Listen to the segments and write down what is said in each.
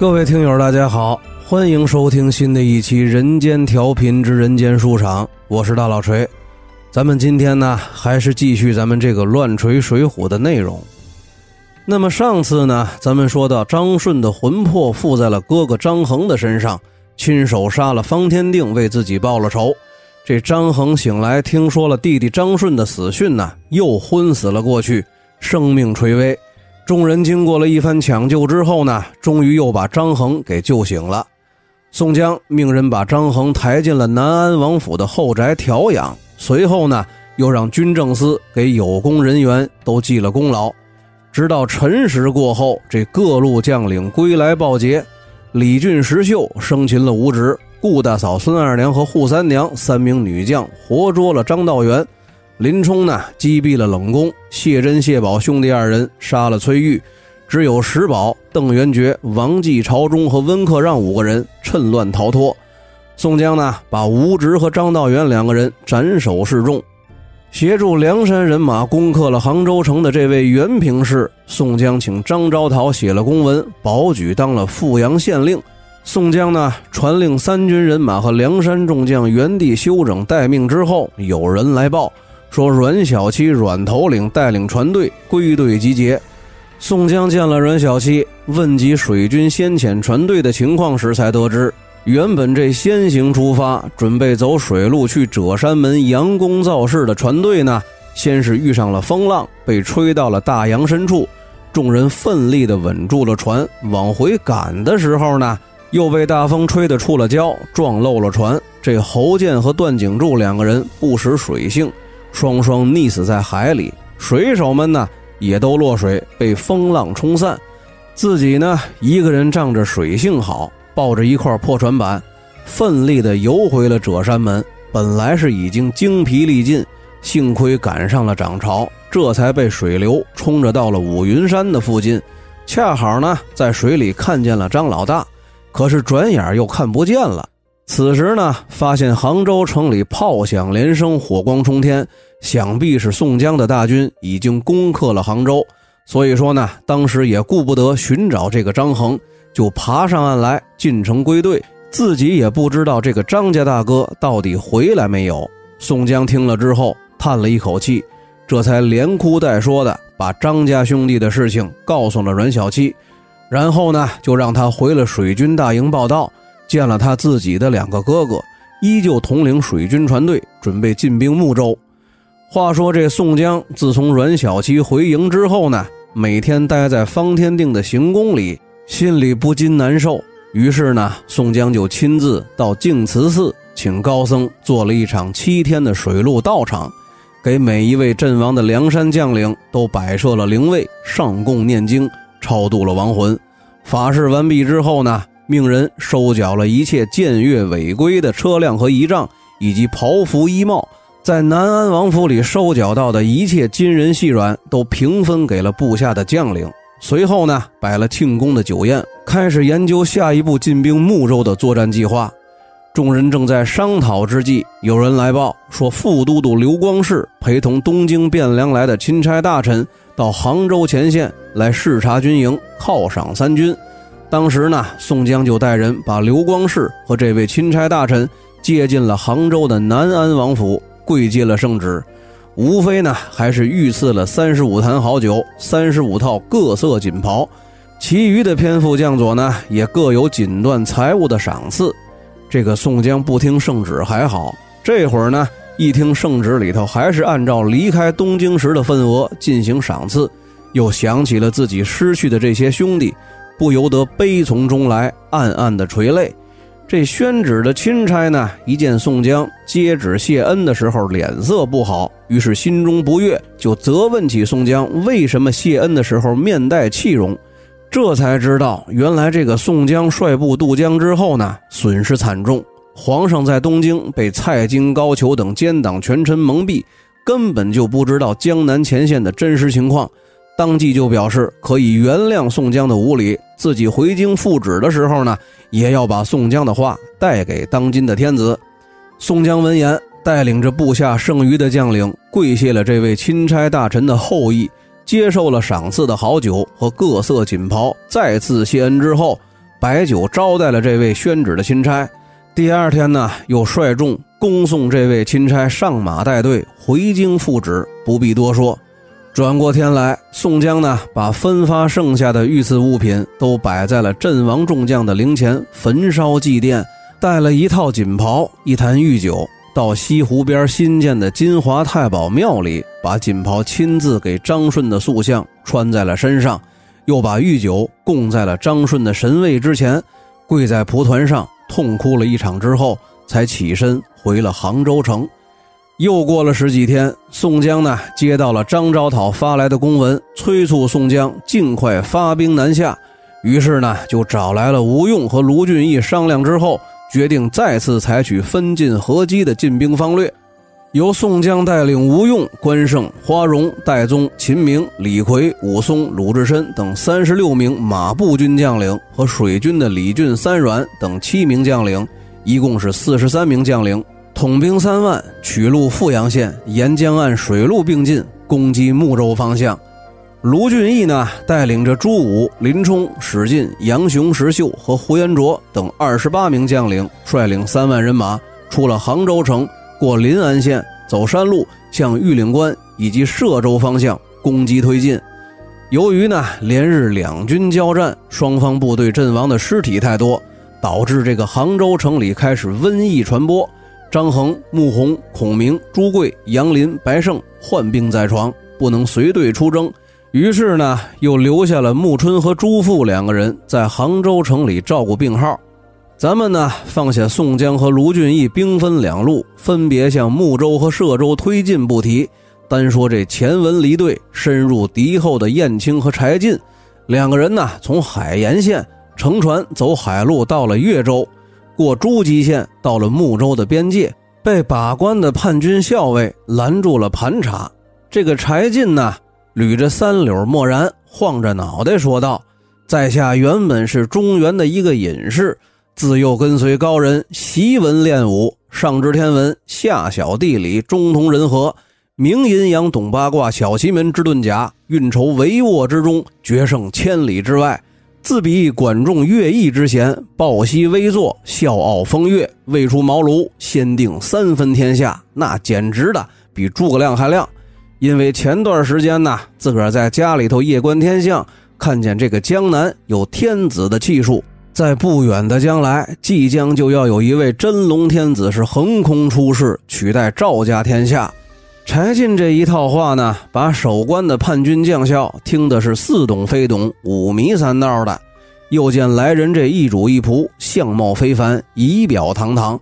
各位听友，大家好，欢迎收听新的一期《人间调频之人间书场》，我是大老锤。咱们今天呢，还是继续咱们这个乱锤水浒的内容。那么上次呢，咱们说到张顺的魂魄附在了哥哥张衡的身上，亲手杀了方天定，为自己报了仇。这张衡醒来，听说了弟弟张顺的死讯呢，又昏死了过去，生命垂危。众人经过了一番抢救之后呢，终于又把张衡给救醒了。宋江命人把张衡抬进了南安王府的后宅调养，随后呢，又让军政司给有功人员都记了功劳。直到辰时过后，这各路将领归来报捷，李俊、石秀生擒了吴直，顾大嫂孙二娘和扈三娘三名女将活捉了张道元。林冲呢，击毙了冷宫；谢珍、谢宝兄弟二人杀了崔玉，只有石宝、邓元觉、王继、朝忠和温克让五个人趁乱逃脱。宋江呢，把吴直和张道元两个人斩首示众。协助梁山人马攻克了杭州城的这位袁平氏，宋江请张昭桃写了公文，保举当了富阳县令。宋江呢，传令三军人马和梁山众将原地休整待命之后，有人来报。说阮小七、阮头领带领船队归队集结。宋江见了阮小七，问及水军先遣船队的情况时，才得知，原本这先行出发，准备走水路去赭山门佯攻造势的船队呢，先是遇上了风浪，被吹到了大洋深处。众人奋力地稳住了船，往回赶的时候呢，又被大风吹得触了礁，撞漏了船。这侯健和段景柱两个人不识水性。双双溺死在海里，水手们呢也都落水，被风浪冲散。自己呢一个人仗着水性好，抱着一块破船板，奋力地游回了折山门。本来是已经精疲力尽，幸亏赶上了涨潮，这才被水流冲着到了五云山的附近。恰好呢在水里看见了张老大，可是转眼又看不见了。此时呢，发现杭州城里炮响连声，火光冲天，想必是宋江的大军已经攻克了杭州。所以说呢，当时也顾不得寻找这个张衡，就爬上岸来进城归队。自己也不知道这个张家大哥到底回来没有。宋江听了之后叹了一口气，这才连哭带说的把张家兄弟的事情告诉了阮小七，然后呢，就让他回了水军大营报道。见了他自己的两个哥哥，依旧统领水军船队，准备进兵睦州。话说这宋江自从阮小七回营之后呢，每天待在方天定的行宫里，心里不禁难受。于是呢，宋江就亲自到净慈寺，请高僧做了一场七天的水陆道场，给每一位阵亡的梁山将领都摆设了灵位，上供念经，超度了亡魂。法事完毕之后呢。命人收缴了一切僭越违规的车辆和仪仗，以及袍服衣帽，在南安王府里收缴到的一切金人细软，都平分给了部下的将领。随后呢，摆了庆功的酒宴，开始研究下一步进兵睦州的作战计划。众人正在商讨之际，有人来报说，副都督刘光世陪同东京汴梁来的钦差大臣到杭州前线来视察军营，犒赏三军。当时呢，宋江就带人把刘光世和这位钦差大臣接进了杭州的南安王府，跪接了圣旨。无非呢，还是御赐了三十五坛好酒、三十五套各色锦袍，其余的偏副将佐呢，也各有锦缎财物的赏赐。这个宋江不听圣旨还好，这会儿呢，一听圣旨里头还是按照离开东京时的份额进行赏赐，又想起了自己失去的这些兄弟。不由得悲从中来，暗暗的垂泪。这宣旨的钦差呢，一见宋江接旨谢恩的时候脸色不好，于是心中不悦，就责问起宋江为什么谢恩的时候面带气容。这才知道，原来这个宋江率部渡江之后呢，损失惨重。皇上在东京被蔡京、高俅等奸党权臣蒙蔽，根本就不知道江南前线的真实情况。当即就表示可以原谅宋江的无礼，自己回京复旨的时候呢，也要把宋江的话带给当今的天子。宋江闻言，带领着部下剩余的将领跪谢了这位钦差大臣的厚意，接受了赏赐的好酒和各色锦袍，再次谢恩之后，摆酒招待了这位宣旨的钦差。第二天呢，又率众恭送这位钦差上马带队回京复旨。不必多说。转过天来，宋江呢，把分发剩下的御赐物品都摆在了阵亡众将的灵前焚烧祭奠，带了一套锦袍、一坛御酒，到西湖边新建的金华太保庙里，把锦袍亲自给张顺的塑像穿在了身上，又把御酒供在了张顺的神位之前，跪在蒲团上痛哭了一场之后，才起身回了杭州城。又过了十几天，宋江呢接到了张昭讨发来的公文，催促宋江尽快发兵南下。于是呢，就找来了吴用和卢俊义商量之后，决定再次采取分进合击的进兵方略。由宋江带领吴用、关胜、花荣、戴宗、秦明、李逵、武松、鲁智深等三十六名马步军将领和水军的李俊、三阮等七名将领，一共是四十三名将领。统兵三万，取路富阳县，沿江岸水陆并进，攻击睦州方向。卢俊义呢，带领着朱武、林冲、史进、杨雄、石秀和胡延灼等二十八名将领，率领三万人马，出了杭州城，过临安县，走山路，向玉岭关以及歙州方向攻击推进。由于呢，连日两军交战，双方部队阵亡的尸体太多，导致这个杭州城里开始瘟疫传播。张衡、穆弘、孔明、朱贵、杨林、白胜患病在床，不能随队出征。于是呢，又留下了穆春和朱富两个人在杭州城里照顾病号。咱们呢，放下宋江和卢俊义兵分两路，分别向睦州和歙州推进不提。单说这前文离队深入敌后的燕青和柴进两个人呢，从海盐县乘船走海路到了越州。过诸暨县，到了睦州的边界，被把关的叛军校尉拦住了盘查。这个柴进呢，捋着三绺墨然，晃着脑袋说道：“在下原本是中原的一个隐士，自幼跟随高人习文练武，上知天文，下晓地理，中通人和，明阴阳，懂八卦，晓奇门之遁甲，运筹帷幄之中，决胜千里之外。”自比管仲、乐毅之贤，抱膝微坐，笑傲风月，未出茅庐，先定三分天下，那简直的比诸葛亮还亮。因为前段时间呢，自个儿在家里头夜观天象，看见这个江南有天子的气数，在不远的将来，即将就要有一位真龙天子是横空出世，取代赵家天下。柴进这一套话呢，把守关的叛军将校听的是似懂非懂、五迷三道的。又见来人这一主一仆，相貌非凡，仪表堂堂，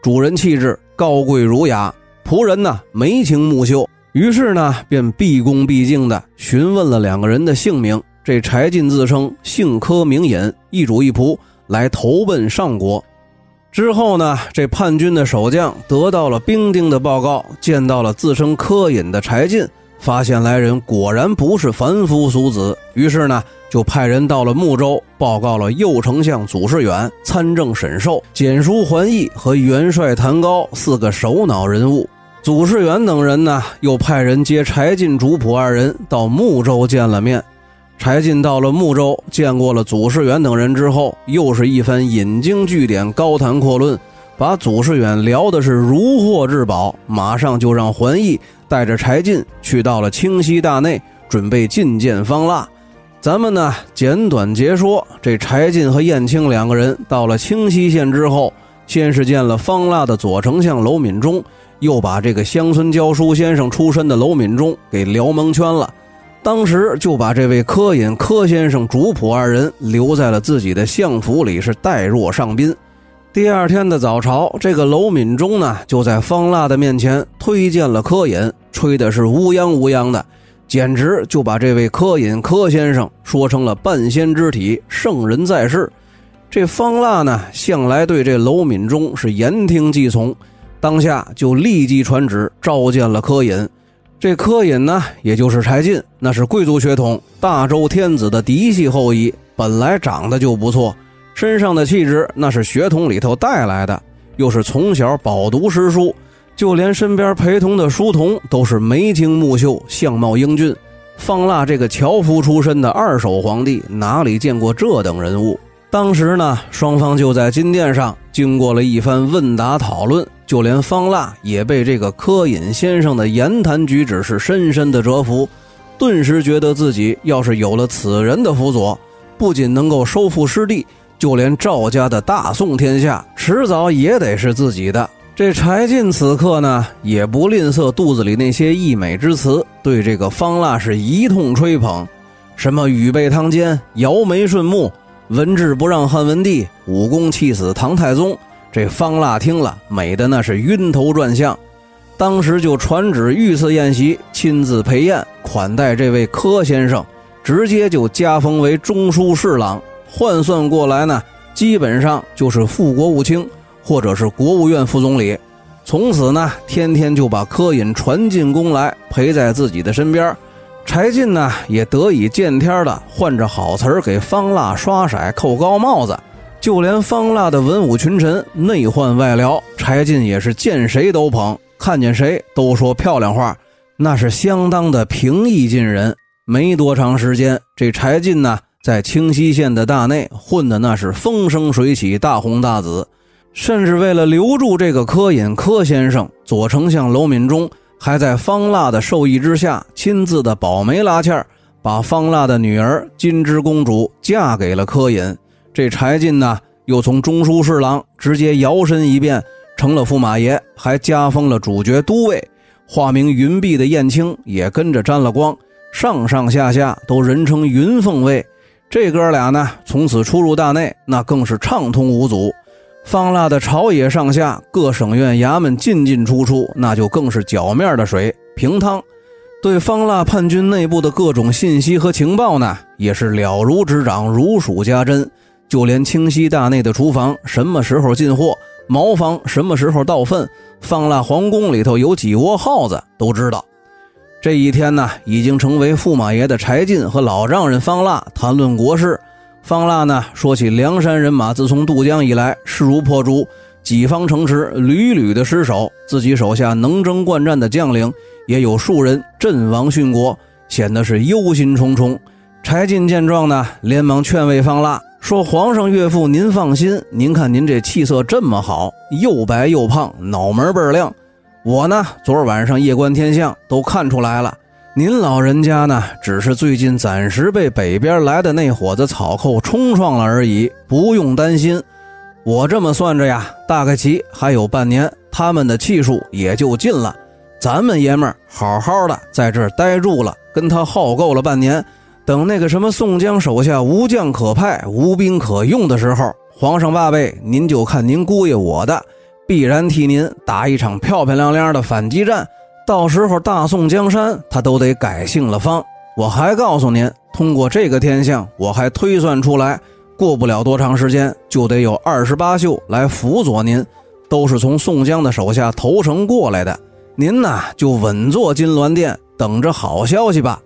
主人气质高贵儒雅，仆人呢眉清目秀。于是呢，便毕恭毕敬地询问了两个人的姓名。这柴进自称姓柯名隐，一主一仆来投奔上国。之后呢，这叛军的守将得到了兵丁的报告，见到了自称柯隐的柴进，发现来人果然不是凡夫俗子，于是呢，就派人到了睦州，报告了右丞相祖士远、参政沈寿、简书桓义和元帅谭高四个首脑人物。祖士远等人呢，又派人接柴进、主仆二人到睦州见了面。柴进到了睦州，见过了祖士远等人之后，又是一番引经据典、高谈阔论，把祖士远聊的是如获至宝。马上就让桓义带着柴进去到了清溪大内，准备觐见方腊。咱们呢，简短截说，这柴进和燕青两个人到了清溪县之后，先是见了方腊的左丞相娄敏忠，又把这个乡村教书先生出身的娄敏忠给聊蒙圈了。当时就把这位柯隐柯先生主仆二人留在了自己的相府里，是待若上宾。第二天的早朝，这个娄敏忠呢，就在方腊的面前推荐了柯隐，吹的是乌央乌央的，简直就把这位柯隐柯先生说成了半仙之体，圣人在世。这方腊呢，向来对这娄敏忠是言听计从，当下就立即传旨召见了柯隐。这柯隐呢，也就是柴进，那是贵族血统，大周天子的嫡系后裔，本来长得就不错，身上的气质那是血统里头带来的，又是从小饱读诗书，就连身边陪同的书童都是眉清目秀，相貌英俊。方腊这个樵夫出身的二手皇帝，哪里见过这等人物？当时呢，双方就在金殿上经过了一番问答讨论，就连方腊也被这个柯隐先生的言谈举止是深深的折服，顿时觉得自己要是有了此人的辅佐，不仅能够收复失地，就连赵家的大宋天下迟早也得是自己的。这柴进此刻呢，也不吝啬肚子里那些溢美之词，对这个方腊是一通吹捧，什么羽背汤肩，摇眉顺目。文治不让汉文帝，武功气死唐太宗。这方腊听了，美的那是晕头转向。当时就传旨御赐宴席，亲自陪宴款待这位柯先生，直接就加封为中书侍郎。换算过来呢，基本上就是副国务卿，或者是国务院副总理。从此呢，天天就把柯隐传进宫来，陪在自己的身边。柴进呢，也得以见天的换着好词儿给方腊刷色、扣高帽子，就连方腊的文武群臣、内患外僚，柴进也是见谁都捧，看见谁都说漂亮话，那是相当的平易近人。没多长时间，这柴进呢，在清溪县的大内混的那是风生水起、大红大紫，甚至为了留住这个柯隐柯先生，左丞相娄敏忠。还在方腊的授意之下，亲自的保媒拉纤把方腊的女儿金枝公主嫁给了柯隐。这柴进呢，又从中书侍郎直接摇身一变成了驸马爷，还加封了主角都尉，化名云璧的燕青也跟着沾了光，上上下下都人称云凤卫。这哥俩呢，从此出入大内，那更是畅通无阻。方腊的朝野上下各省院衙门进进出出，那就更是脚面的水平汤。对方腊叛军内部的各种信息和情报呢，也是了如指掌，如数家珍。就连清溪大内的厨房什么时候进货，茅房什么时候到粪，方腊皇宫里头有几窝耗子都知道。这一天呢，已经成为驸马爷的柴进和老丈人方腊谈论国事。方腊呢，说起梁山人马自从渡江以来势如破竹，几方城池屡屡的失守，自己手下能征惯战的将领也有数人阵亡殉国，显得是忧心忡忡。柴进见状呢，连忙劝慰方腊说：“皇上岳父，您放心，您看您这气色这么好，又白又胖，脑门倍儿亮。我呢，昨儿晚上夜观天象，都看出来了。”您老人家呢，只是最近暂时被北边来的那伙子草寇冲撞了而已，不用担心。我这么算着呀，大概其还有半年，他们的气数也就尽了。咱们爷们儿好好的在这儿待住了，跟他耗够了半年，等那个什么宋江手下无将可派、无兵可用的时候，皇上爸辈，您就看您姑爷我的，必然替您打一场漂漂亮亮的反击战。到时候大宋江山他都得改姓了方。我还告诉您，通过这个天象，我还推算出来，过不了多长时间就得有二十八宿来辅佐您，都是从宋江的手下投诚过来的。您呢就稳坐金銮殿，等着好消息吧。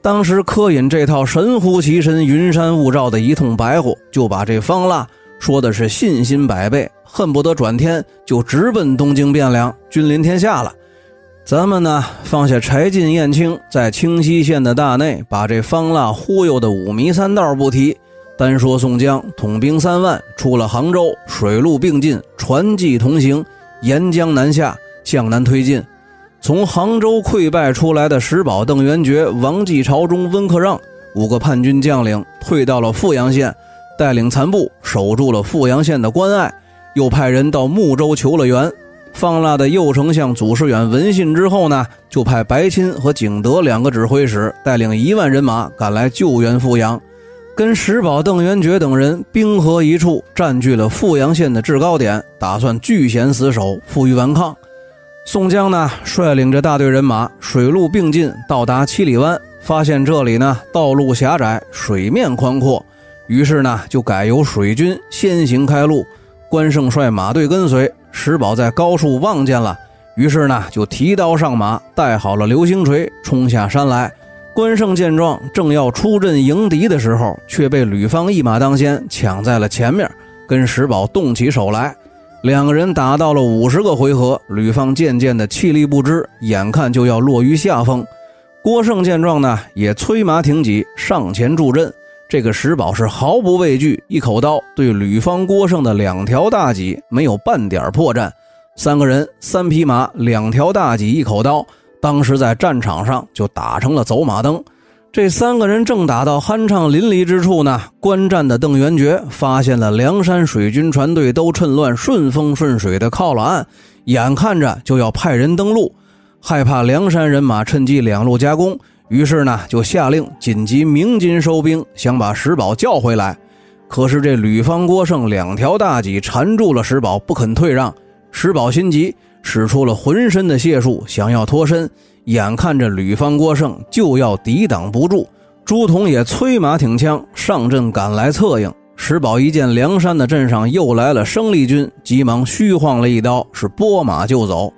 当时柯隐这套神乎其神、云山雾罩的一通白话，就把这方腊说的是信心百倍，恨不得转天就直奔东京汴梁，君临天下了。咱们呢，放下柴进、燕青，在清溪县的大内，把这方腊忽悠的五迷三道不提，单说宋江统兵三万，出了杭州，水陆并进，船骑同行，沿江南下，向南推进。从杭州溃败出来的石宝、邓元觉、王继、朝中、温克让五个叛军将领，退到了富阳县，带领残部守住了富阳县的关隘，又派人到睦州求了援。方腊的右丞相祖师远闻信之后呢，就派白钦和景德两个指挥使带领一万人马赶来救援富阳，跟石宝、邓元觉等人兵合一处，占据了富阳县的制高点，打算据险死守，负隅顽抗。宋江呢，率领着大队人马水陆并进，到达七里湾，发现这里呢道路狭窄，水面宽阔，于是呢就改由水军先行开路，关胜率马队跟随。石宝在高处望见了，于是呢就提刀上马，带好了流星锤，冲下山来。关胜见状，正要出阵迎敌的时候，却被吕方一马当先抢在了前面，跟石宝动起手来。两个人打到了五十个回合，吕方渐渐的气力不支，眼看就要落于下风。郭胜见状呢，也催马挺戟上前助阵。这个石宝是毫不畏惧，一口刀对吕方郭胜的两条大戟没有半点破绽。三个人，三匹马，两条大戟，一口刀，当时在战场上就打成了走马灯。这三个人正打到酣畅淋漓之处呢，观战的邓元觉发现了梁山水军船队都趁乱顺风顺水的靠了岸，眼看着就要派人登陆，害怕梁山人马趁机两路夹攻，于是呢就下令紧急鸣金收兵，想把石宝叫回来。可是这吕方、郭胜两条大戟缠住了石宝，不肯退让。石宝心急，使出了浑身的解数，想要脱身。眼看着吕方、郭胜就要抵挡不住，朱仝也催马挺枪上阵赶来策应。石宝一见梁山的阵上又来了生力军，急忙虚晃了一刀，是拨马就走。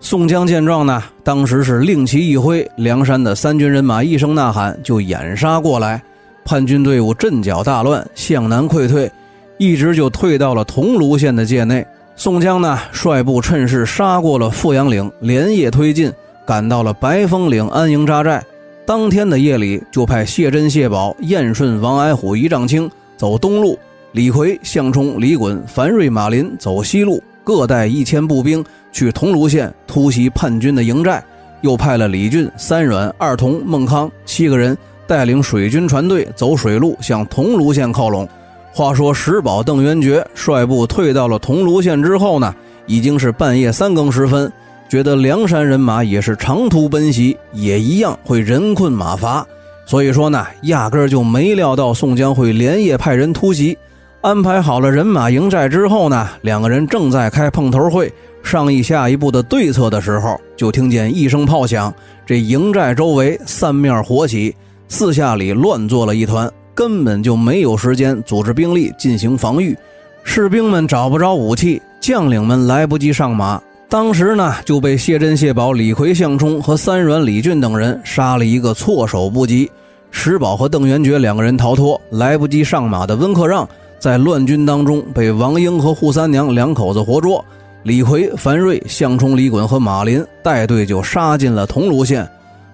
宋江见状呢，当时是令旗一挥，梁山的三军人马一声呐喊就掩杀过来。叛军队伍阵脚大乱，向南溃退，一直就退到了桐庐县的界内。宋江呢，率部趁势杀过了富阳岭，连夜推进。赶到了白风岭安营扎寨，当天的夜里就派谢珍、谢宝、燕顺、王矮虎、一丈青走东路，李逵、项冲、李衮、樊瑞、马林走西路，各带一千步兵去桐庐县突袭叛军的营寨。又派了李俊、三阮、二童、孟康七个人带领水军船队走水路向桐庐县靠拢。话说石宝、邓元觉率部退到了桐庐县之后呢，已经是半夜三更时分。觉得梁山人马也是长途奔袭，也一样会人困马乏，所以说呢，压根儿就没料到宋江会连夜派人突袭。安排好了人马营寨之后呢，两个人正在开碰头会，商议下一步的对策的时候，就听见一声炮响，这营寨周围三面火起，四下里乱作了一团，根本就没有时间组织兵力进行防御。士兵们找不着武器，将领们来不及上马。当时呢，就被谢珍、谢宝、李逵、项冲和三阮、李俊等人杀了一个措手不及。石宝和邓元觉两个人逃脱，来不及上马的温克让，在乱军当中被王英和扈三娘两口子活捉。李逵、樊瑞、项冲、李衮和马林带队就杀进了桐庐县。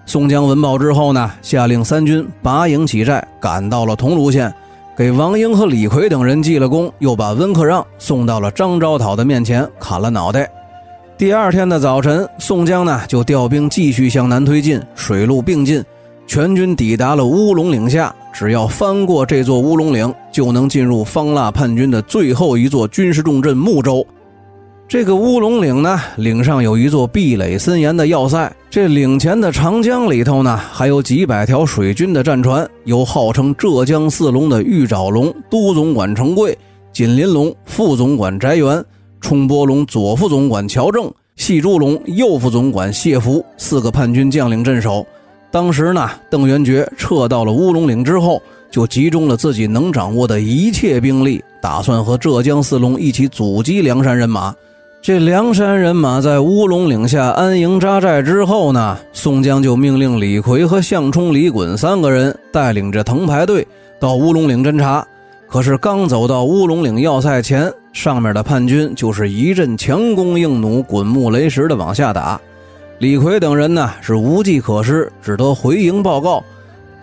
宋江闻报之后呢，下令三军拔营起寨，赶到了桐庐县，给王英和李逵等人记了功，又把温克让送到了张昭讨的面前砍了脑袋。第二天的早晨，宋江呢就调兵继续向南推进，水陆并进，全军抵达了乌龙岭下。只要翻过这座乌龙岭，就能进入方腊叛军的最后一座军事重镇睦州。这个乌龙岭呢，岭上有一座壁垒森严的要塞。这岭前的长江里头呢，还有几百条水军的战船，由号称浙江四龙的玉爪龙都总管程贵、锦鳞龙副总管翟元。冲波龙左副总管乔正、细珠龙右副总管谢福四个叛军将领镇守。当时呢，邓元觉撤到了乌龙岭之后，就集中了自己能掌握的一切兵力，打算和浙江四龙一起阻击梁山人马。这梁山人马在乌龙岭下安营扎寨之后呢，宋江就命令李逵和项冲、李衮三个人带领着藤牌队到乌龙岭侦察。可是刚走到乌龙岭要塞前，上面的叛军就是一阵强弓硬弩、滚木雷石的往下打。李逵等人呢是无计可施，只得回营报告。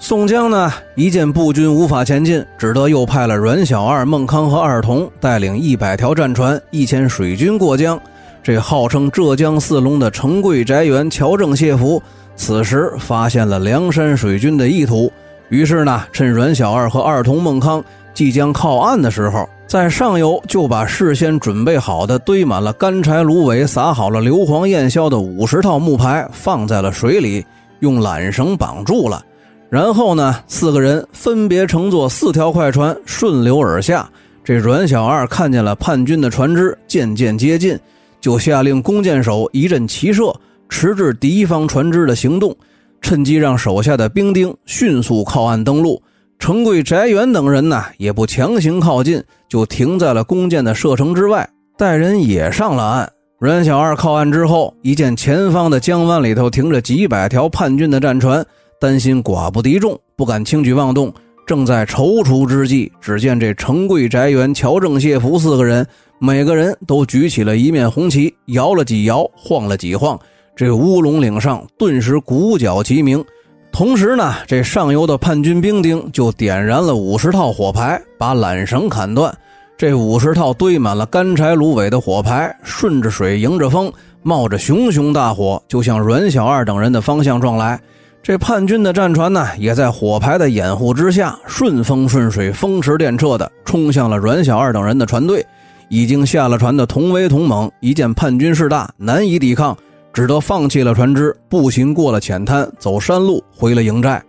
宋江呢一见步军无法前进，只得又派了阮小二、孟康和二童带领一百条战船、一千水军过江。这号称浙江四龙的程贵、宅元、乔正、谢福，此时发现了梁山水军的意图，于是呢趁阮小二和二童、孟康。即将靠岸的时候，在上游就把事先准备好的堆满了干柴、芦苇、撒好了硫磺、焰硝的五十套木牌放在了水里，用缆绳绑住了。然后呢，四个人分别乘坐四条快船顺流而下。这阮小二看见了叛军的船只渐渐接近，就下令弓箭手一阵齐射，迟滞敌方船只的行动，趁机让手下的兵丁迅速靠岸登陆。程贵、翟元等人呢，也不强行靠近，就停在了弓箭的射程之外，带人也上了岸。阮小二靠岸之后，一见前方的江湾里头停着几百条叛军的战船，担心寡不敌众，不敢轻举妄动。正在踌躇之际，只见这程贵、翟元、乔正、谢福四个人，每个人都举起了一面红旗，摇了几摇，晃了几晃，这乌龙岭上顿时鼓角齐鸣。同时呢，这上游的叛军兵丁就点燃了五十套火牌，把缆绳砍断。这五十套堆满了干柴芦苇的火牌，顺着水，迎着风，冒着熊熊大火，就向阮小二等人的方向撞来。这叛军的战船呢，也在火牌的掩护之下，顺风顺水、风驰电掣的冲向了阮小二等人的船队。已经下了船的同威、同猛一见叛军势大，难以抵抗。只得放弃了船只，步行过了浅滩，走山路回了营寨。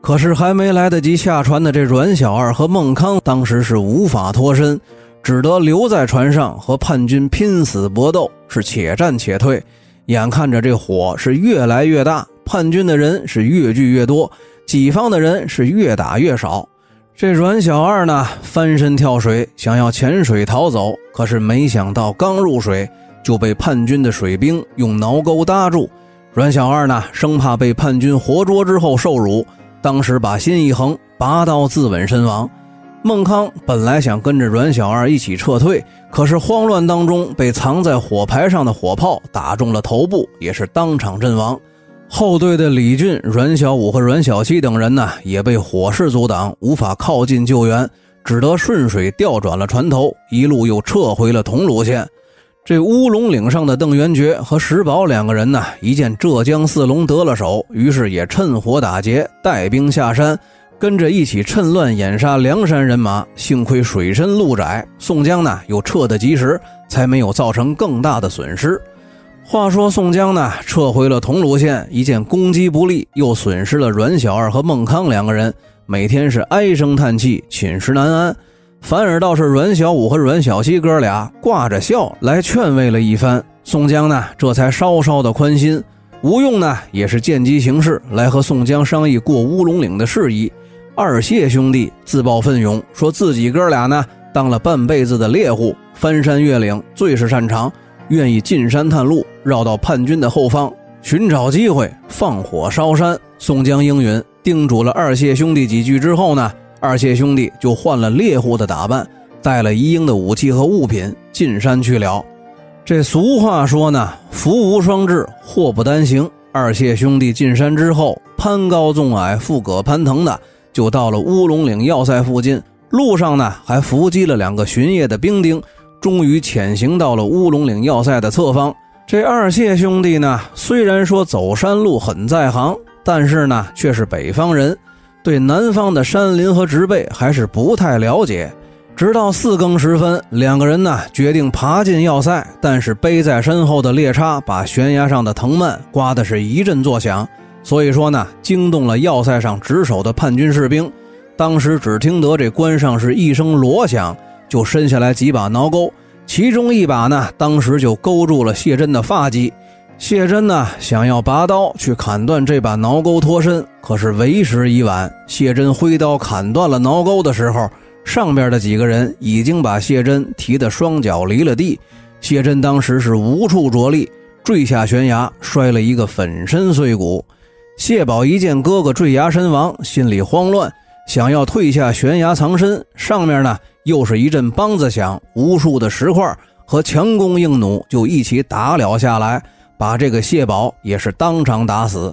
可是还没来得及下船的这阮小二和孟康，当时是无法脱身，只得留在船上和叛军拼死搏斗，是且战且退。眼看着这火是越来越大，叛军的人是越聚越多，己方的人是越打越少。这阮小二呢，翻身跳水，想要潜水逃走，可是没想到刚入水。就被叛军的水兵用挠钩搭住，阮小二呢，生怕被叛军活捉之后受辱，当时把心一横，拔刀自刎身亡。孟康本来想跟着阮小二一起撤退，可是慌乱当中被藏在火牌上的火炮打中了头部，也是当场阵亡。后队的李俊、阮小五和阮小七等人呢，也被火势阻挡，无法靠近救援，只得顺水调转了船头，一路又撤回了桐庐县。这乌龙岭上的邓元觉和石宝两个人呢，一见浙江四龙得了手，于是也趁火打劫，带兵下山，跟着一起趁乱掩杀梁山人马。幸亏水深路窄，宋江呢又撤得及时，才没有造成更大的损失。话说宋江呢撤回了桐庐县，一见攻击不利，又损失了阮小二和孟康两个人，每天是唉声叹气，寝食难安。反而倒是阮小五和阮小七哥俩挂着笑来劝慰了一番，宋江呢这才稍稍的宽心。吴用呢也是见机行事，来和宋江商议过乌龙岭的事宜。二谢兄弟自报奋勇，说自己哥俩呢当了半辈子的猎户，翻山越岭最是擅长，愿意进山探路，绕到叛军的后方，寻找机会放火烧山。宋江应允，叮嘱了二谢兄弟几句之后呢。二谢兄弟就换了猎户的打扮，带了一应的武器和物品进山去了。这俗话说呢，福无双至，祸不单行。二谢兄弟进山之后，攀高纵矮，富葛攀藤的，就到了乌龙岭要塞附近。路上呢，还伏击了两个巡夜的兵丁，终于潜行到了乌龙岭要塞的侧方。这二谢兄弟呢，虽然说走山路很在行，但是呢，却是北方人。对南方的山林和植被还是不太了解，直到四更时分，两个人呢决定爬进要塞，但是背在身后的猎叉把悬崖上的藤蔓刮的是一阵作响，所以说呢惊动了要塞上值守的叛军士兵。当时只听得这关上是一声锣响，就伸下来几把挠钩，其中一把呢当时就勾住了谢珍的发髻。谢珍呢，想要拔刀去砍断这把挠钩脱身，可是为时已晚。谢珍挥刀砍断了挠钩的时候，上边的几个人已经把谢珍提得双脚离了地。谢珍当时是无处着力，坠下悬崖，摔了一个粉身碎骨。谢宝一见哥哥坠崖身亡，心里慌乱，想要退下悬崖藏身。上面呢，又是一阵梆子响，无数的石块和强弓硬弩就一起打了下来。把这个谢宝也是当场打死。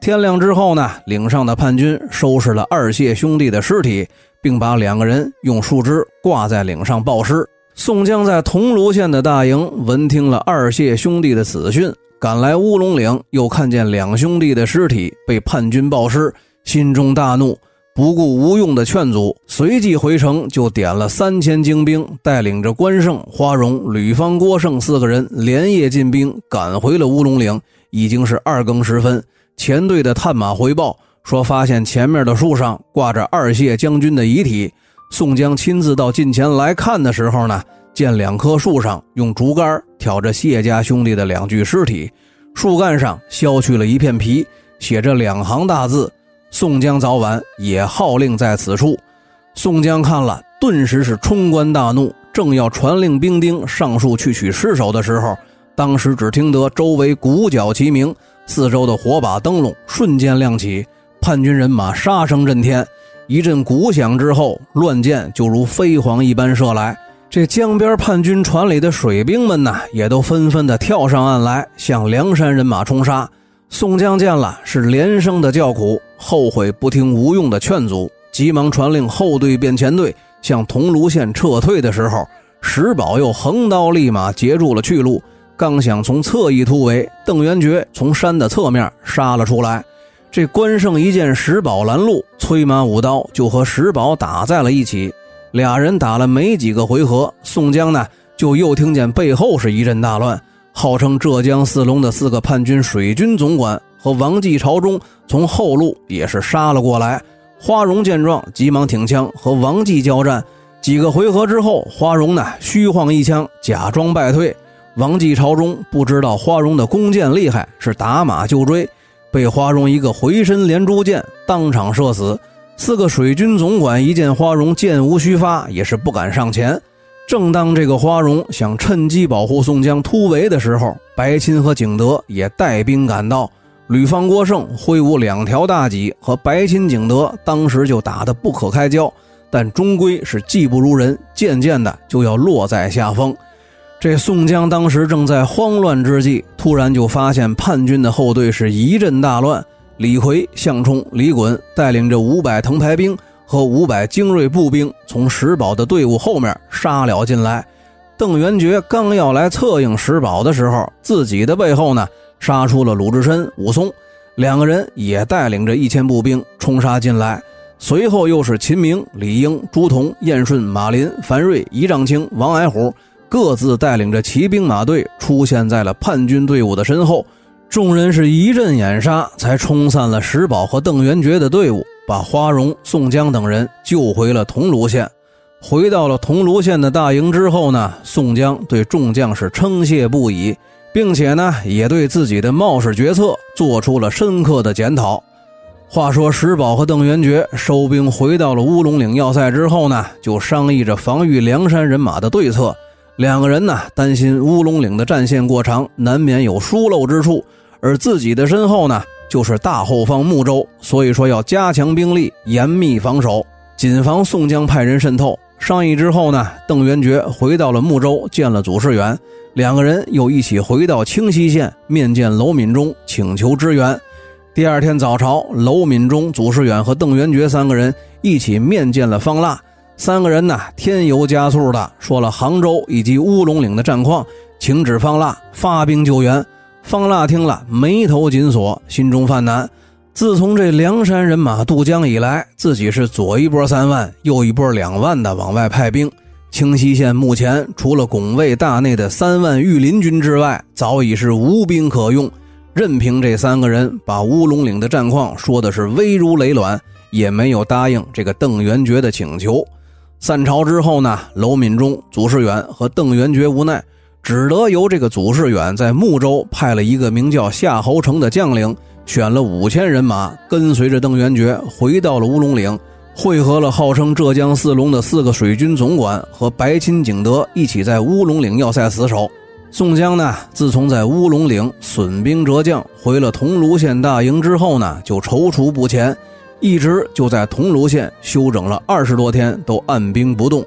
天亮之后呢，岭上的叛军收拾了二谢兄弟的尸体，并把两个人用树枝挂在岭上暴尸。宋江在桐庐县的大营闻听了二谢兄弟的死讯，赶来乌龙岭，又看见两兄弟的尸体被叛军暴尸，心中大怒。不顾吴用的劝阻，随即回城，就点了三千精兵，带领着关胜、花荣、吕方、郭盛四个人，连夜进兵，赶回了乌龙岭。已经是二更时分，前队的探马回报说，发现前面的树上挂着二谢将军的遗体。宋江亲自到近前来看的时候呢，见两棵树上用竹竿挑着谢家兄弟的两具尸体，树干上削去了一片皮，写着两行大字。宋江早晚也号令在此处。宋江看了，顿时是冲冠大怒，正要传令兵丁上树去取尸首的时候，当时只听得周围鼓角齐鸣，四周的火把灯笼瞬间亮起，叛军人马杀声震天。一阵鼓响之后，乱箭就如飞蝗一般射来。这江边叛军船里的水兵们呢，也都纷纷的跳上岸来，向梁山人马冲杀。宋江见了，是连声的叫苦。后悔不听吴用的劝阻，急忙传令后队变前队向桐庐县撤退的时候，石宝又横刀立马截住了去路。刚想从侧翼突围，邓元觉从山的侧面杀了出来。这关胜一见石宝拦路，催马舞刀就和石宝打在了一起。俩人打了没几个回合，宋江呢就又听见背后是一阵大乱。号称浙江四龙的四个叛军水军总管和王继朝中从后路也是杀了过来。花荣见状，急忙挺枪和王继交战。几个回合之后，花荣呢虚晃一枪，假装败退。王继朝中不知道花荣的弓箭厉害，是打马就追。被花荣一个回身连珠箭当场射死。四个水军总管一见花荣箭无虚发，也是不敢上前。正当这个花荣想趁机保护宋江突围的时候，白钦和景德也带兵赶到。吕方、郭盛挥舞两条大戟，和白钦、景德当时就打得不可开交，但终归是技不如人，渐渐的就要落在下风。这宋江当时正在慌乱之际，突然就发现叛军的后队是一阵大乱。李逵、项冲、李衮带领着五百藤牌兵和五百精锐步兵，从石宝的队伍后面杀了进来。邓元觉刚要来策应石宝的时候，自己的背后呢，杀出了鲁智深、武松，两个人也带领着一千步兵冲杀进来。随后又是秦明、李应、朱仝、燕顺、马林、樊瑞、仪仗青、王矮虎。各自带领着骑兵马队出现在了叛军队伍的身后，众人是一阵掩杀，才冲散了石宝和邓元觉的队伍，把花荣、宋江等人救回了桐庐县。回到了桐庐县的大营之后呢，宋江对众将士称谢不已，并且呢，也对自己的冒失决策做出了深刻的检讨。话说石宝和邓元觉收兵回到了乌龙岭要塞之后呢，就商议着防御梁山人马的对策。两个人呢，担心乌龙岭的战线过长，难免有疏漏之处，而自己的身后呢，就是大后方睦州，所以说要加强兵力，严密防守，谨防宋江派人渗透。商议之后呢，邓元觉回到了睦州，见了祖师远，两个人又一起回到清溪县，面见娄敏忠，请求支援。第二天早朝，娄敏忠、祖师远和邓元觉三个人一起面见了方腊。三个人呢，添油加醋的说了杭州以及乌龙岭的战况，请旨方腊发兵救援。方腊听了，眉头紧锁，心中犯难。自从这梁山人马渡江以来，自己是左一波三万，右一波两万的往外派兵。清溪县目前除了拱卫大内的三万御林军之外，早已是无兵可用。任凭这三个人把乌龙岭的战况说的是危如累卵，也没有答应这个邓元觉的请求。散朝之后呢，娄敏忠、祖世远和邓元觉无奈，只得由这个祖师远在睦州派了一个名叫夏侯成的将领，选了五千人马，跟随着邓元觉回到了乌龙岭，会合了号称浙江四龙的四个水军总管和白钦、景德一起在乌龙岭要塞死守。宋江呢，自从在乌龙岭损兵折将，回了桐庐县大营之后呢，就踌躇不前。一直就在桐庐县休整了二十多天，都按兵不动。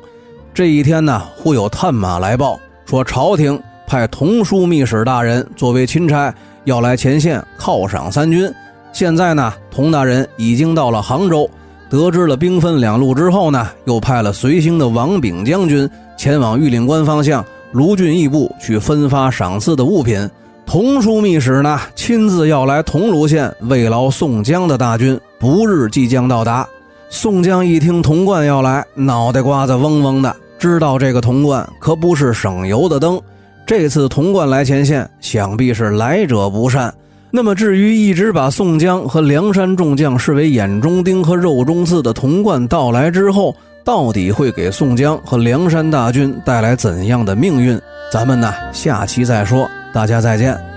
这一天呢，忽有探马来报，说朝廷派童枢密使大人作为钦差，要来前线犒赏三军。现在呢，童大人已经到了杭州，得知了兵分两路之后呢，又派了随行的王炳将军前往玉岭关方向卢俊义部去分发赏赐的物品。童枢密使呢，亲自要来桐庐县慰劳宋江的大军。不日即将到达。宋江一听童贯要来，脑袋瓜子嗡嗡的，知道这个童贯可不是省油的灯。这次童贯来前线，想必是来者不善。那么，至于一直把宋江和梁山众将视为眼中钉和肉中刺的童贯到来之后，到底会给宋江和梁山大军带来怎样的命运？咱们呢，下期再说。大家再见。